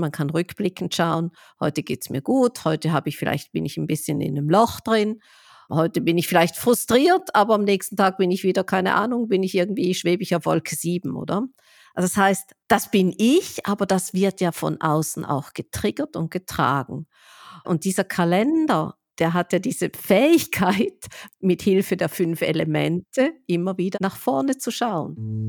Man kann rückblickend schauen, heute geht's mir gut, heute habe ich vielleicht, bin ich ein bisschen in einem Loch drin, heute bin ich vielleicht frustriert, aber am nächsten Tag bin ich wieder, keine Ahnung, bin ich irgendwie, schwebe ich auf Wolke 7, oder? Also das heißt, das bin ich, aber das wird ja von außen auch getriggert und getragen. Und dieser Kalender, der hat ja diese Fähigkeit, mit Hilfe der fünf Elemente immer wieder nach vorne zu schauen.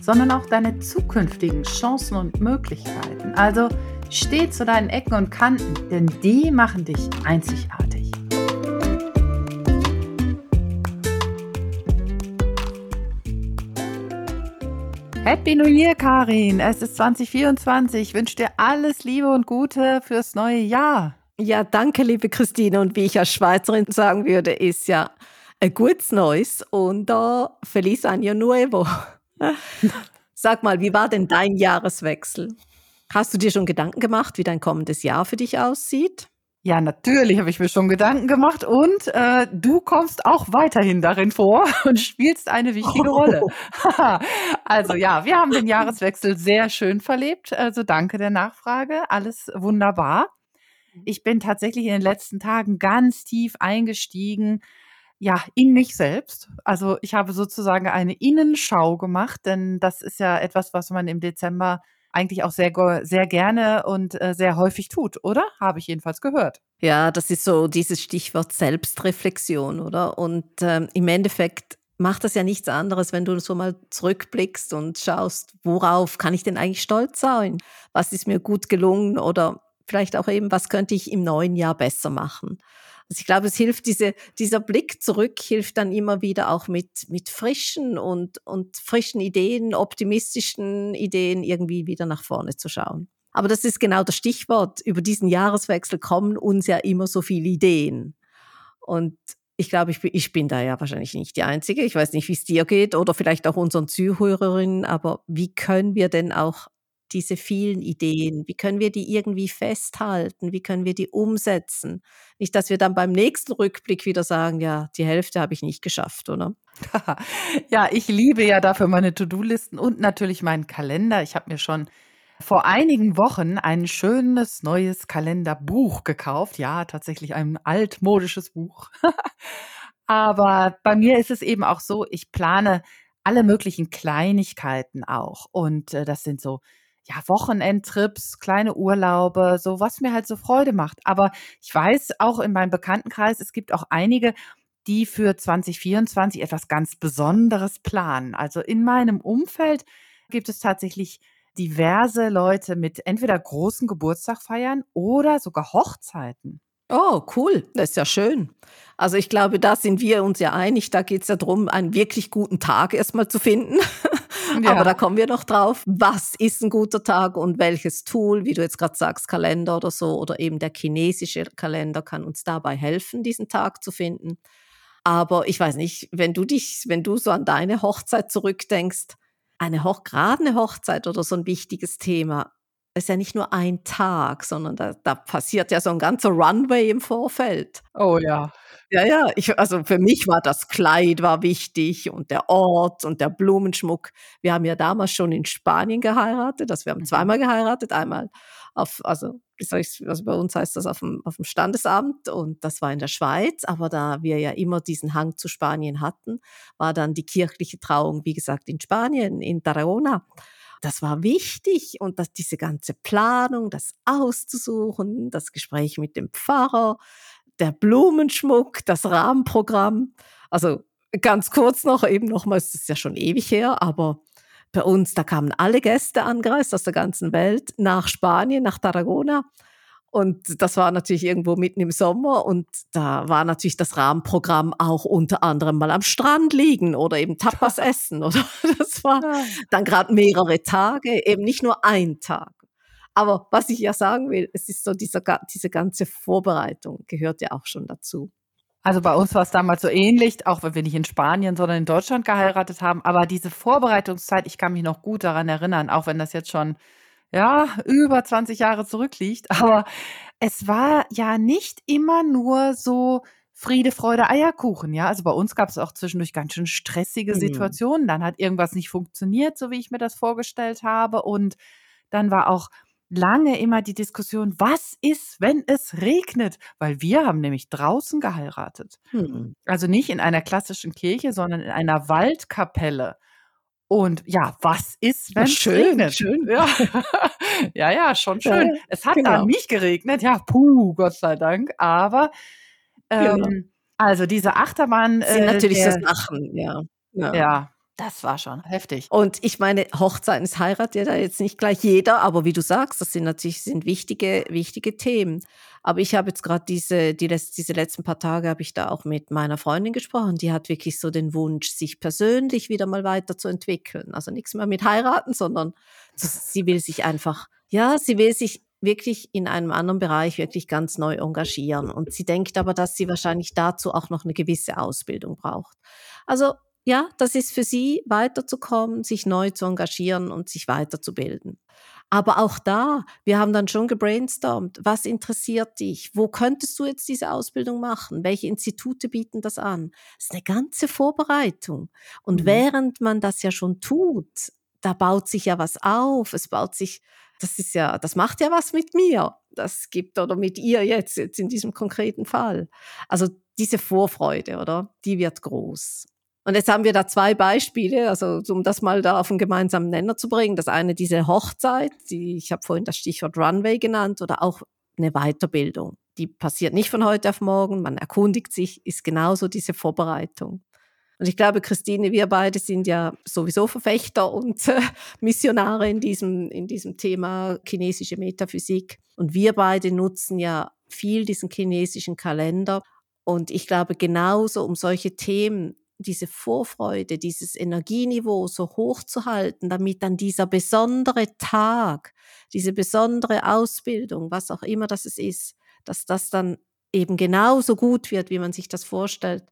sondern auch deine zukünftigen Chancen und Möglichkeiten. Also steh zu deinen Ecken und Kanten, denn die machen dich einzigartig. Happy New Year, Karin. Es ist 2024. Ich wünsche dir alles Liebe und Gute fürs neue Jahr. Ja, danke, liebe Christine. Und wie ich als Schweizerin sagen würde, ist ja ein gutes Neues und uh, Feliz Año Nuevo. Sag mal, wie war denn dein Jahreswechsel? Hast du dir schon Gedanken gemacht, wie dein kommendes Jahr für dich aussieht? Ja, natürlich habe ich mir schon Gedanken gemacht und äh, du kommst auch weiterhin darin vor und spielst eine wichtige oh. Rolle. also ja, wir haben den Jahreswechsel sehr schön verlebt. Also danke der Nachfrage. Alles wunderbar. Ich bin tatsächlich in den letzten Tagen ganz tief eingestiegen ja, in mich selbst. Also ich habe sozusagen eine Innenschau gemacht, denn das ist ja etwas, was man im Dezember eigentlich auch sehr, sehr gerne und äh, sehr häufig tut, oder? Habe ich jedenfalls gehört. Ja, das ist so dieses Stichwort Selbstreflexion, oder? Und ähm, im Endeffekt macht das ja nichts anderes, wenn du so mal zurückblickst und schaust, worauf kann ich denn eigentlich stolz sein? Was ist mir gut gelungen oder vielleicht auch eben, was könnte ich im neuen Jahr besser machen? Also ich glaube, es hilft, diese, dieser Blick zurück hilft dann immer wieder auch mit, mit frischen und, und frischen Ideen, optimistischen Ideen irgendwie wieder nach vorne zu schauen. Aber das ist genau das Stichwort. Über diesen Jahreswechsel kommen uns ja immer so viele Ideen. Und ich glaube, ich bin, ich bin da ja wahrscheinlich nicht die Einzige. Ich weiß nicht, wie es dir geht oder vielleicht auch unseren Zuhörerinnen, aber wie können wir denn auch diese vielen Ideen? Wie können wir die irgendwie festhalten? Wie können wir die umsetzen? Nicht, dass wir dann beim nächsten Rückblick wieder sagen, ja, die Hälfte habe ich nicht geschafft, oder? ja, ich liebe ja dafür meine To-Do-Listen und natürlich meinen Kalender. Ich habe mir schon vor einigen Wochen ein schönes neues Kalenderbuch gekauft. Ja, tatsächlich ein altmodisches Buch. Aber bei mir ist es eben auch so, ich plane alle möglichen Kleinigkeiten auch. Und äh, das sind so ja, Wochenendtrips, kleine Urlaube, so was mir halt so Freude macht. Aber ich weiß auch in meinem Bekanntenkreis, es gibt auch einige, die für 2024 etwas ganz Besonderes planen. Also in meinem Umfeld gibt es tatsächlich diverse Leute mit entweder großen Geburtstag feiern oder sogar Hochzeiten. Oh, cool. Das ist ja schön. Also ich glaube, da sind wir uns ja einig. Da geht es ja darum, einen wirklich guten Tag erstmal zu finden. Ja. Aber da kommen wir noch drauf. Was ist ein guter Tag und welches Tool, wie du jetzt gerade sagst, Kalender oder so, oder eben der chinesische Kalender kann uns dabei helfen, diesen Tag zu finden. Aber ich weiß nicht, wenn du dich, wenn du so an deine Hochzeit zurückdenkst, eine Hoch, gerade eine Hochzeit oder so ein wichtiges Thema, ist ja nicht nur ein Tag, sondern da, da passiert ja so ein ganzer Runway im Vorfeld. Oh ja. Ja, ja, ich, also für mich war das Kleid war wichtig und der Ort und der Blumenschmuck. Wir haben ja damals schon in Spanien geheiratet, also wir haben mhm. zweimal geheiratet, einmal auf, also, also bei uns heißt das auf dem, auf dem Standesamt und das war in der Schweiz, aber da wir ja immer diesen Hang zu Spanien hatten, war dann die kirchliche Trauung, wie gesagt, in Spanien, in Tarragona das war wichtig und dass diese ganze Planung, das auszusuchen, das Gespräch mit dem Pfarrer, der Blumenschmuck, das Rahmenprogramm. Also ganz kurz noch, eben nochmals, das ist ja schon ewig her, aber bei uns, da kamen alle Gäste angereist aus der ganzen Welt nach Spanien, nach Tarragona und das war natürlich irgendwo mitten im Sommer und da war natürlich das Rahmenprogramm auch unter anderem mal am Strand liegen oder eben Tapas essen oder das war dann gerade mehrere Tage, eben nicht nur ein Tag. Aber was ich ja sagen will, es ist so dieser, diese ganze Vorbereitung gehört ja auch schon dazu. Also bei uns war es damals so ähnlich, auch wenn wir nicht in Spanien, sondern in Deutschland geheiratet haben. Aber diese Vorbereitungszeit, ich kann mich noch gut daran erinnern, auch wenn das jetzt schon ja, über 20 Jahre zurückliegt. Aber es war ja nicht immer nur so Friede, Freude, Eierkuchen, ja. Also bei uns gab es auch zwischendurch ganz schön stressige mhm. Situationen. Dann hat irgendwas nicht funktioniert, so wie ich mir das vorgestellt habe. Und dann war auch lange immer die Diskussion, was ist, wenn es regnet? Weil wir haben nämlich draußen geheiratet. Mhm. Also nicht in einer klassischen Kirche, sondern in einer Waldkapelle. Und ja, was ist, wenn es schön, regnet? Schön. Ja. ja, ja, schon schön. Ja, es hat genau. dann nicht geregnet. Ja, puh, Gott sei Dank. Aber genau. ähm, genau. also diese Achterbahn. Sind äh, natürlich der, das Lachen, ja. ja. Ja, das war schon heftig. Und ich meine, Hochzeiten, es heiratet ja da jetzt nicht gleich jeder, aber wie du sagst, das sind natürlich sind wichtige, wichtige Themen. Aber ich habe jetzt gerade diese, die, diese letzten paar Tage habe ich da auch mit meiner Freundin gesprochen. Die hat wirklich so den Wunsch, sich persönlich wieder mal weiterzuentwickeln. Also nichts mehr mit heiraten, sondern sie will sich einfach, ja, sie will sich wirklich in einem anderen Bereich wirklich ganz neu engagieren. Und sie denkt aber, dass sie wahrscheinlich dazu auch noch eine gewisse Ausbildung braucht. Also ja, das ist für sie, weiterzukommen, sich neu zu engagieren und sich weiterzubilden. Aber auch da, wir haben dann schon gebrainstormt, was interessiert dich? Wo könntest du jetzt diese Ausbildung machen? Welche Institute bieten das an? Das ist eine ganze Vorbereitung. Und mhm. während man das ja schon tut, da baut sich ja was auf. Es baut sich, das ist ja, das macht ja was mit mir. Das gibt oder mit ihr jetzt, jetzt in diesem konkreten Fall. Also diese Vorfreude, oder? Die wird groß. Und jetzt haben wir da zwei Beispiele, also um das mal da auf einen gemeinsamen Nenner zu bringen. Das eine diese Hochzeit, die ich habe vorhin das Stichwort Runway genannt, oder auch eine Weiterbildung. Die passiert nicht von heute auf morgen, man erkundigt sich, ist genauso diese Vorbereitung. Und ich glaube, Christine, wir beide sind ja sowieso Verfechter und äh, Missionare in diesem, in diesem Thema chinesische Metaphysik. Und wir beide nutzen ja viel diesen chinesischen Kalender. Und ich glaube, genauso um solche Themen diese Vorfreude, dieses Energieniveau so hoch zu halten, damit dann dieser besondere Tag, diese besondere Ausbildung, was auch immer das ist, dass das dann eben genauso gut wird, wie man sich das vorstellt,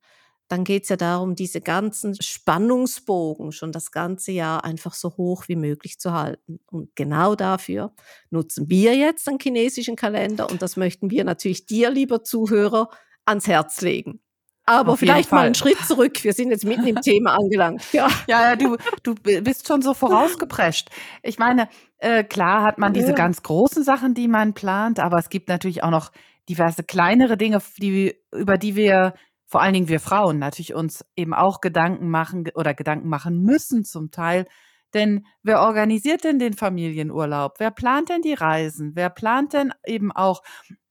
dann geht es ja darum, diese ganzen Spannungsbogen schon das ganze Jahr einfach so hoch wie möglich zu halten. Und genau dafür nutzen wir jetzt einen chinesischen Kalender und das möchten wir natürlich dir, lieber Zuhörer, ans Herz legen. Aber Auf vielleicht mal einen Schritt zurück. Wir sind jetzt mitten im Thema angelangt. Ja, ja, ja du, du bist schon so vorausgeprescht. Ich meine, äh, klar hat man diese ganz großen Sachen, die man plant, aber es gibt natürlich auch noch diverse kleinere Dinge, die, über die wir, vor allen Dingen wir Frauen, natürlich uns eben auch Gedanken machen oder Gedanken machen müssen zum Teil. Denn wer organisiert denn den Familienurlaub? Wer plant denn die Reisen? Wer plant denn eben auch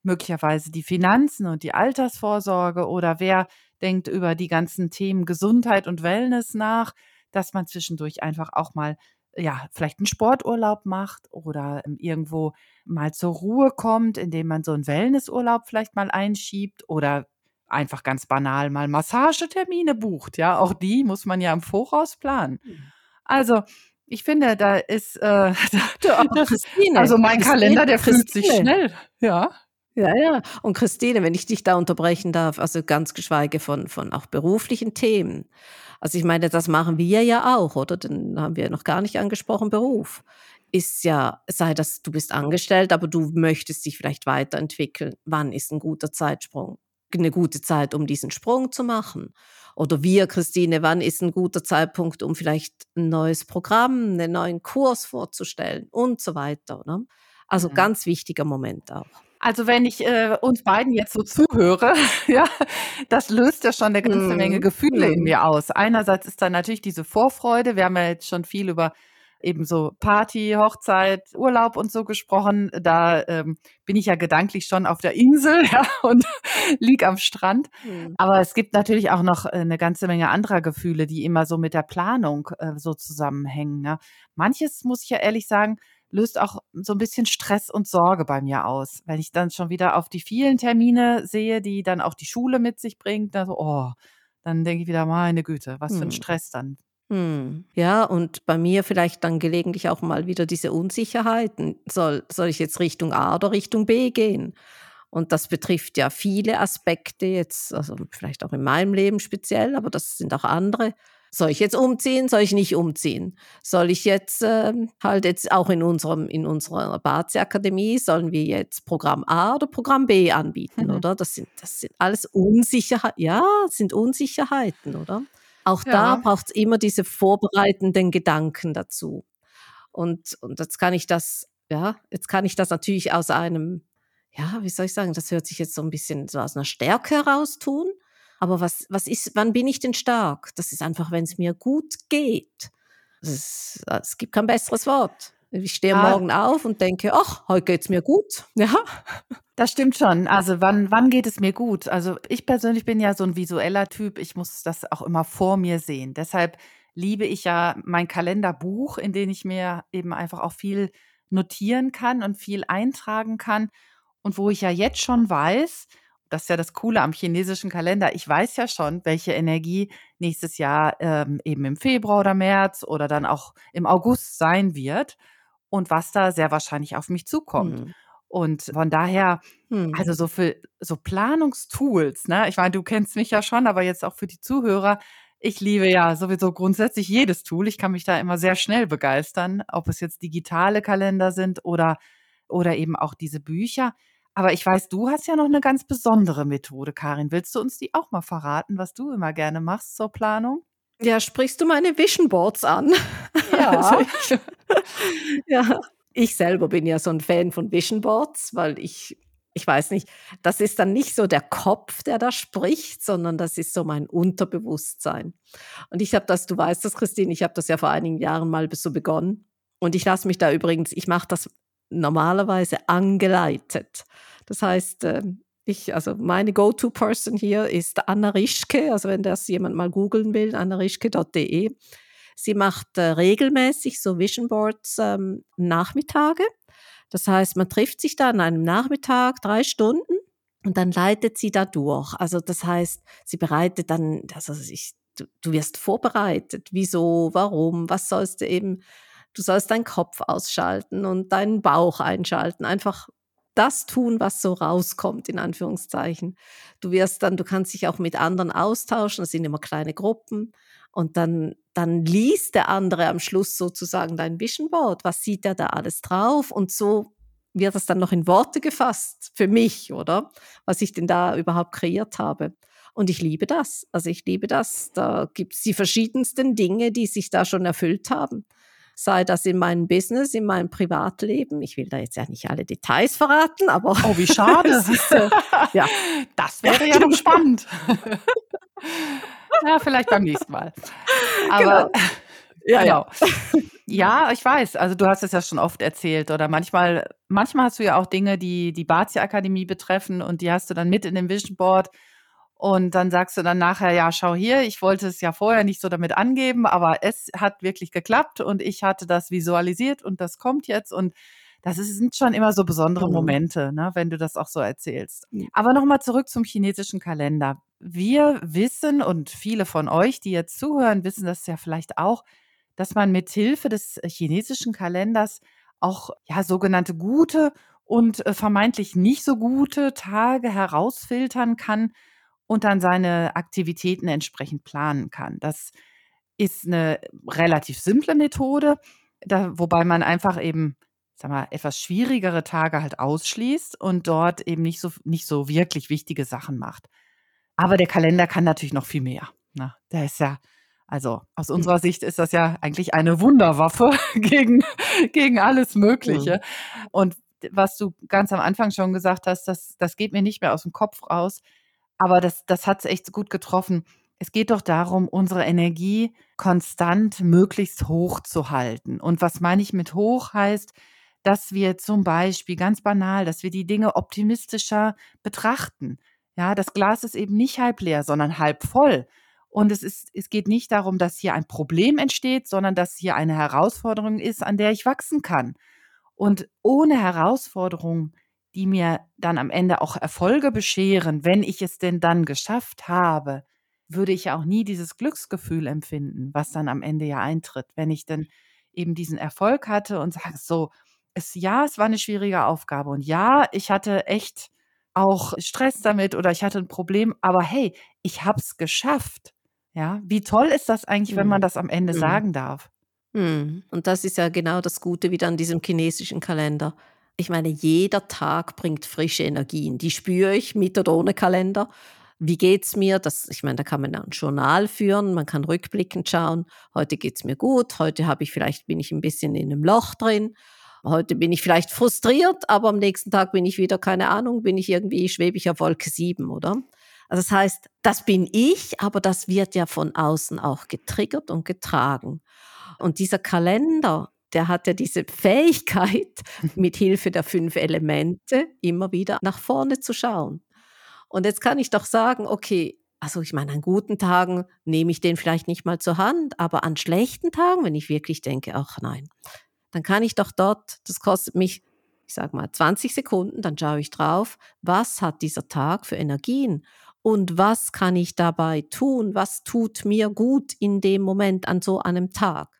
möglicherweise die Finanzen und die Altersvorsorge? Oder wer denkt über die ganzen Themen Gesundheit und Wellness nach, dass man zwischendurch einfach auch mal ja, vielleicht einen Sporturlaub macht oder ähm, irgendwo mal zur Ruhe kommt, indem man so einen Wellnessurlaub vielleicht mal einschiebt oder einfach ganz banal mal Massagetermine bucht. Ja, auch die muss man ja im Voraus planen. Mhm. Also, ich finde, da ist, äh, das, also mein Kalender, der fühlt sich schnell. Ja. Ja, ja. Und Christine, wenn ich dich da unterbrechen darf, also ganz geschweige von, von auch beruflichen Themen. Also ich meine, das machen wir ja auch, oder? Dann haben wir noch gar nicht angesprochen, Beruf. Ist ja, sei das, du bist angestellt, aber du möchtest dich vielleicht weiterentwickeln. Wann ist ein guter Zeitsprung? Eine gute Zeit, um diesen Sprung zu machen? Oder wir, Christine, wann ist ein guter Zeitpunkt, um vielleicht ein neues Programm, einen neuen Kurs vorzustellen und so weiter. Ne? Also mhm. ganz wichtiger Moment auch. Also wenn ich äh, uns beiden jetzt so zuhöre, ja, das löst ja schon eine ganze mm. Menge Gefühle mm. in mhm. mir aus. Einerseits ist da natürlich diese Vorfreude. Wir haben ja jetzt schon viel über eben so Party, Hochzeit, Urlaub und so gesprochen. Da ähm, bin ich ja gedanklich schon auf der Insel ja, und lieg am Strand. Mm. Aber es gibt natürlich auch noch äh, eine ganze Menge anderer Gefühle, die immer so mit der Planung äh, so zusammenhängen. Ne? Manches muss ich ja ehrlich sagen, löst auch so ein bisschen Stress und Sorge bei mir aus. Wenn ich dann schon wieder auf die vielen Termine sehe, die dann auch die Schule mit sich bringt, dann so, oh, dann denke ich wieder, meine Güte, was für ein hm. Stress dann Hm. Ja, und bei mir vielleicht dann gelegentlich auch mal wieder diese Unsicherheiten. Soll, soll ich jetzt Richtung A oder Richtung B gehen? Und das betrifft ja viele Aspekte jetzt, also vielleicht auch in meinem Leben speziell, aber das sind auch andere. Soll ich jetzt umziehen? Soll ich nicht umziehen? Soll ich jetzt äh, halt jetzt auch in unserem in unserer Bazi Akademie sollen wir jetzt Programm A oder Programm B anbieten, mhm. oder? Das sind das sind alles Unsicherheiten. Ja, sind Unsicherheiten, oder? Auch ja. da braucht es immer diese vorbereitenden Gedanken dazu. Und und jetzt kann ich das ja, jetzt kann ich das natürlich aus einem ja, wie soll ich sagen, das hört sich jetzt so ein bisschen so aus einer Stärke heraus tun. Aber was, was ist, wann bin ich denn stark? Das ist einfach, wenn es mir gut geht. Es, es gibt kein besseres Wort. Ich stehe ah. morgen auf und denke, ach, heute geht es mir gut. Ja. Das stimmt schon. Also wann, wann geht es mir gut? Also ich persönlich bin ja so ein visueller Typ. Ich muss das auch immer vor mir sehen. Deshalb liebe ich ja mein Kalenderbuch, in dem ich mir eben einfach auch viel notieren kann und viel eintragen kann. Und wo ich ja jetzt schon weiß, das ist ja das Coole am chinesischen Kalender. Ich weiß ja schon, welche Energie nächstes Jahr ähm, eben im Februar oder März oder dann auch im August sein wird und was da sehr wahrscheinlich auf mich zukommt. Mhm. Und von daher, mhm. also so für so Planungstools, ne? Ich meine, du kennst mich ja schon, aber jetzt auch für die Zuhörer. Ich liebe ja sowieso grundsätzlich jedes Tool. Ich kann mich da immer sehr schnell begeistern, ob es jetzt digitale Kalender sind oder, oder eben auch diese Bücher. Aber ich weiß, du hast ja noch eine ganz besondere Methode, Karin. Willst du uns die auch mal verraten, was du immer gerne machst zur Planung? Ja, sprichst du meine Vision Boards an? Ja. Also ich, ja, ich selber bin ja so ein Fan von Vision Boards, weil ich ich weiß nicht, das ist dann nicht so der Kopf, der da spricht, sondern das ist so mein Unterbewusstsein. Und ich habe das, du weißt das, Christine, ich habe das ja vor einigen Jahren mal so begonnen. Und ich lasse mich da übrigens, ich mache das normalerweise angeleitet. Das heißt, ähm, ich, also meine Go-To-Person hier ist Anna Rischke, also wenn das jemand mal googeln will, annarischke.de. Sie macht äh, regelmäßig so Vision Boards ähm, Nachmittage. Das heißt, man trifft sich da an einem Nachmittag drei Stunden und dann leitet sie da durch. Also das heißt, sie bereitet dann, also ich, du, du wirst vorbereitet. Wieso, warum, was sollst du eben Du sollst deinen Kopf ausschalten und deinen Bauch einschalten. Einfach das tun, was so rauskommt, in Anführungszeichen. Du wirst dann, du kannst dich auch mit anderen austauschen, das sind immer kleine Gruppen. Und dann, dann liest der andere am Schluss sozusagen dein Vision Board. Was sieht er da alles drauf? Und so wird das dann noch in Worte gefasst für mich, oder? Was ich denn da überhaupt kreiert habe. Und ich liebe das. Also ich liebe das. Da gibt es die verschiedensten Dinge, die sich da schon erfüllt haben sei das in meinem Business, in meinem Privatleben. Ich will da jetzt ja nicht alle Details verraten, aber. Oh, wie schade. ja, das wäre ja noch spannend. ja, vielleicht beim nächsten Mal. Aber. Genau. Ja, genau. Ja, ich weiß. Also du hast es ja schon oft erzählt oder manchmal, manchmal hast du ja auch Dinge, die die Bazia Akademie betreffen und die hast du dann mit in dem Vision Board und dann sagst du dann nachher, ja, schau hier, ich wollte es ja vorher nicht so damit angeben, aber es hat wirklich geklappt und ich hatte das visualisiert und das kommt jetzt und das ist, sind schon immer so besondere mhm. Momente, ne, wenn du das auch so erzählst. Aber nochmal zurück zum chinesischen Kalender. Wir wissen und viele von euch, die jetzt zuhören, wissen das ja vielleicht auch, dass man mit Hilfe des chinesischen Kalenders auch ja sogenannte gute und äh, vermeintlich nicht so gute Tage herausfiltern kann und dann seine Aktivitäten entsprechend planen kann. Das ist eine relativ simple Methode, da, wobei man einfach eben sag mal, etwas schwierigere Tage halt ausschließt und dort eben nicht so, nicht so wirklich wichtige Sachen macht. Aber der Kalender kann natürlich noch viel mehr. Ne? Der ist ja, also aus unserer Sicht ist das ja eigentlich eine Wunderwaffe gegen, gegen alles Mögliche. Mhm. Und was du ganz am Anfang schon gesagt hast, das, das geht mir nicht mehr aus dem Kopf raus. Aber das das hat's echt gut getroffen. Es geht doch darum, unsere Energie konstant möglichst hoch zu halten. Und was meine ich mit hoch heißt, dass wir zum Beispiel ganz banal, dass wir die Dinge optimistischer betrachten. Ja, das Glas ist eben nicht halb leer, sondern halb voll. Und es ist, es geht nicht darum, dass hier ein Problem entsteht, sondern dass hier eine Herausforderung ist, an der ich wachsen kann. Und ohne Herausforderung die mir dann am Ende auch Erfolge bescheren, wenn ich es denn dann geschafft habe, würde ich ja auch nie dieses Glücksgefühl empfinden, was dann am Ende ja eintritt, wenn ich dann eben diesen Erfolg hatte und sage so, es, ja, es war eine schwierige Aufgabe und ja, ich hatte echt auch Stress damit oder ich hatte ein Problem, aber hey, ich habe es geschafft. Ja, wie toll ist das eigentlich, wenn man Mhm. das am Ende Mhm. sagen darf? Mhm. Und das ist ja genau das Gute wieder an diesem chinesischen Kalender. Ich meine, jeder Tag bringt frische Energien. Die spüre ich mit oder ohne Kalender. Wie geht's mir? Das, ich meine, da kann man ein Journal führen, man kann rückblickend schauen. Heute geht's mir gut. Heute habe ich vielleicht bin ich ein bisschen in einem Loch drin. Heute bin ich vielleicht frustriert, aber am nächsten Tag bin ich wieder, keine Ahnung, bin ich irgendwie, schwebe ich auf Wolke 7, oder? Also das heißt, das bin ich, aber das wird ja von außen auch getriggert und getragen. Und dieser Kalender, der hat ja diese Fähigkeit, mit Hilfe der fünf Elemente immer wieder nach vorne zu schauen. Und jetzt kann ich doch sagen, okay, also ich meine, an guten Tagen nehme ich den vielleicht nicht mal zur Hand, aber an schlechten Tagen, wenn ich wirklich denke, ach nein, dann kann ich doch dort, das kostet mich, ich sage mal, 20 Sekunden, dann schaue ich drauf, was hat dieser Tag für Energien und was kann ich dabei tun, was tut mir gut in dem Moment an so einem Tag.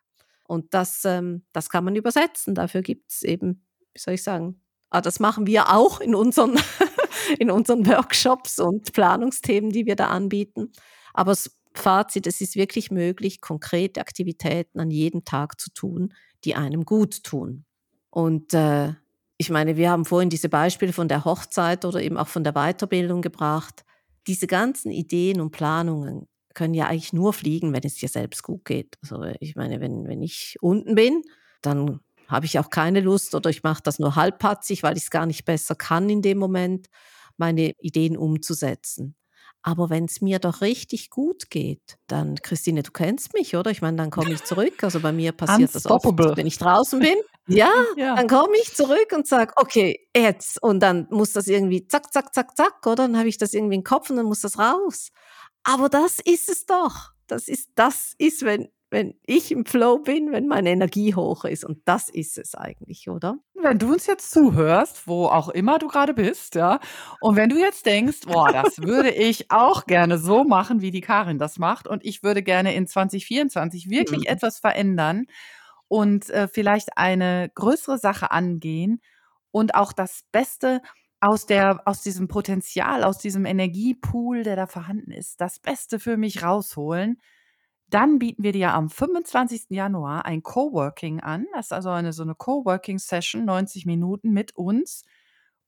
Und das, ähm, das kann man übersetzen. Dafür gibt es eben, wie soll ich sagen, ah, das machen wir auch in unseren, in unseren Workshops und Planungsthemen, die wir da anbieten. Aber das Fazit, es ist wirklich möglich, konkrete Aktivitäten an jedem Tag zu tun, die einem gut tun. Und äh, ich meine, wir haben vorhin diese Beispiele von der Hochzeit oder eben auch von der Weiterbildung gebracht. Diese ganzen Ideen und Planungen können ja eigentlich nur fliegen, wenn es dir selbst gut geht. Also ich meine, wenn, wenn ich unten bin, dann habe ich auch keine Lust oder ich mache das nur halbpatzig, weil ich es gar nicht besser kann in dem Moment, meine Ideen umzusetzen. Aber wenn es mir doch richtig gut geht, dann, Christine, du kennst mich, oder? Ich meine, dann komme ich zurück. Also bei mir passiert das oft, wenn ich draußen bin. Ja, Ja. dann komme ich zurück und sage, okay, jetzt. Und dann muss das irgendwie zack, zack, zack, zack, oder? Dann habe ich das irgendwie im Kopf und dann muss das raus. Aber das ist es doch. Das ist, das ist, wenn, wenn ich im Flow bin, wenn meine Energie hoch ist. Und das ist es eigentlich, oder? Wenn du uns jetzt zuhörst, wo auch immer du gerade bist, ja, und wenn du jetzt denkst, boah, das würde ich auch gerne so machen, wie die Karin das macht, und ich würde gerne in 2024 wirklich Mhm. etwas verändern und äh, vielleicht eine größere Sache angehen und auch das Beste aus der, aus diesem Potenzial, aus diesem Energiepool, der da vorhanden ist, das Beste für mich rausholen, dann bieten wir dir am 25. Januar ein Coworking an. Das ist also eine so eine Coworking-Session, 90 Minuten mit uns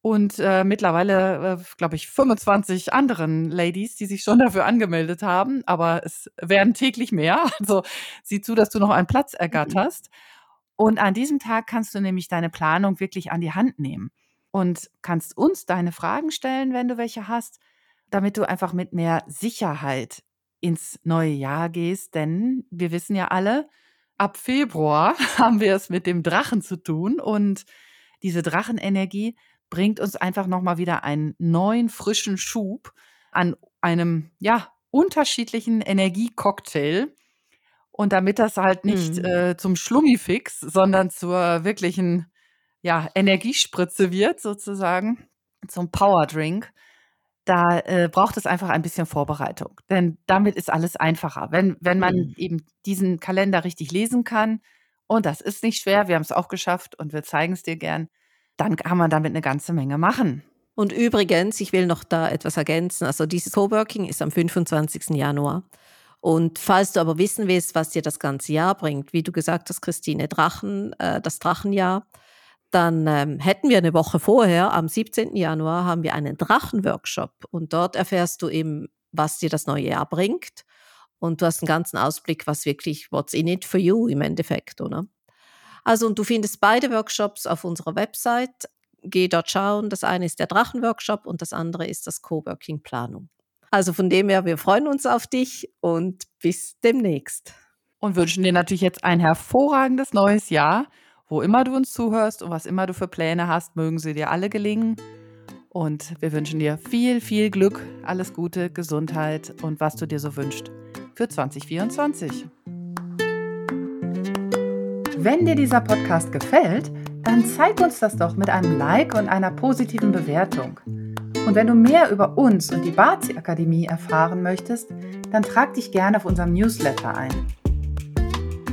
und äh, mittlerweile, äh, glaube ich, 25 anderen Ladies, die sich schon dafür angemeldet haben. Aber es werden täglich mehr. Also sieh zu, dass du noch einen Platz Mhm. ergatterst. Und an diesem Tag kannst du nämlich deine Planung wirklich an die Hand nehmen und kannst uns deine Fragen stellen, wenn du welche hast, damit du einfach mit mehr Sicherheit ins neue Jahr gehst. Denn wir wissen ja alle, ab Februar haben wir es mit dem Drachen zu tun und diese Drachenenergie bringt uns einfach nochmal wieder einen neuen, frischen Schub an einem, ja, unterschiedlichen Energiecocktail. Und damit das halt nicht Mhm. äh, zum Schlummifix, sondern zur wirklichen ja, Energiespritze wird, sozusagen, zum Powerdrink, da äh, braucht es einfach ein bisschen Vorbereitung. Denn damit ist alles einfacher. Wenn, wenn man Mhm. eben diesen Kalender richtig lesen kann, und das ist nicht schwer, wir haben es auch geschafft und wir zeigen es dir gern, dann kann man damit eine ganze Menge machen. Und übrigens, ich will noch da etwas ergänzen. Also dieses Coworking ist am 25. Januar. Und falls du aber wissen willst, was dir das ganze Jahr bringt, wie du gesagt hast, Christine, Drachen, äh, das Drachenjahr, dann ähm, hätten wir eine Woche vorher, am 17. Januar, haben wir einen Drachenworkshop. Und dort erfährst du eben, was dir das neue Jahr bringt. Und du hast einen ganzen Ausblick, was wirklich, what's in it for you im Endeffekt, oder? Also, und du findest beide Workshops auf unserer Website. Geh dort schauen. Das eine ist der Drachenworkshop und das andere ist das Coworking Planung. Also von dem her, wir freuen uns auf dich und bis demnächst. Und wünschen dir natürlich jetzt ein hervorragendes neues Jahr. Wo immer du uns zuhörst und was immer du für Pläne hast, mögen sie dir alle gelingen. Und wir wünschen dir viel, viel Glück, alles Gute, Gesundheit und was du dir so wünschst für 2024. Wenn dir dieser Podcast gefällt, dann zeig uns das doch mit einem Like und einer positiven Bewertung. Und wenn du mehr über uns und die Bazi Akademie erfahren möchtest, dann trag dich gerne auf unserem Newsletter ein.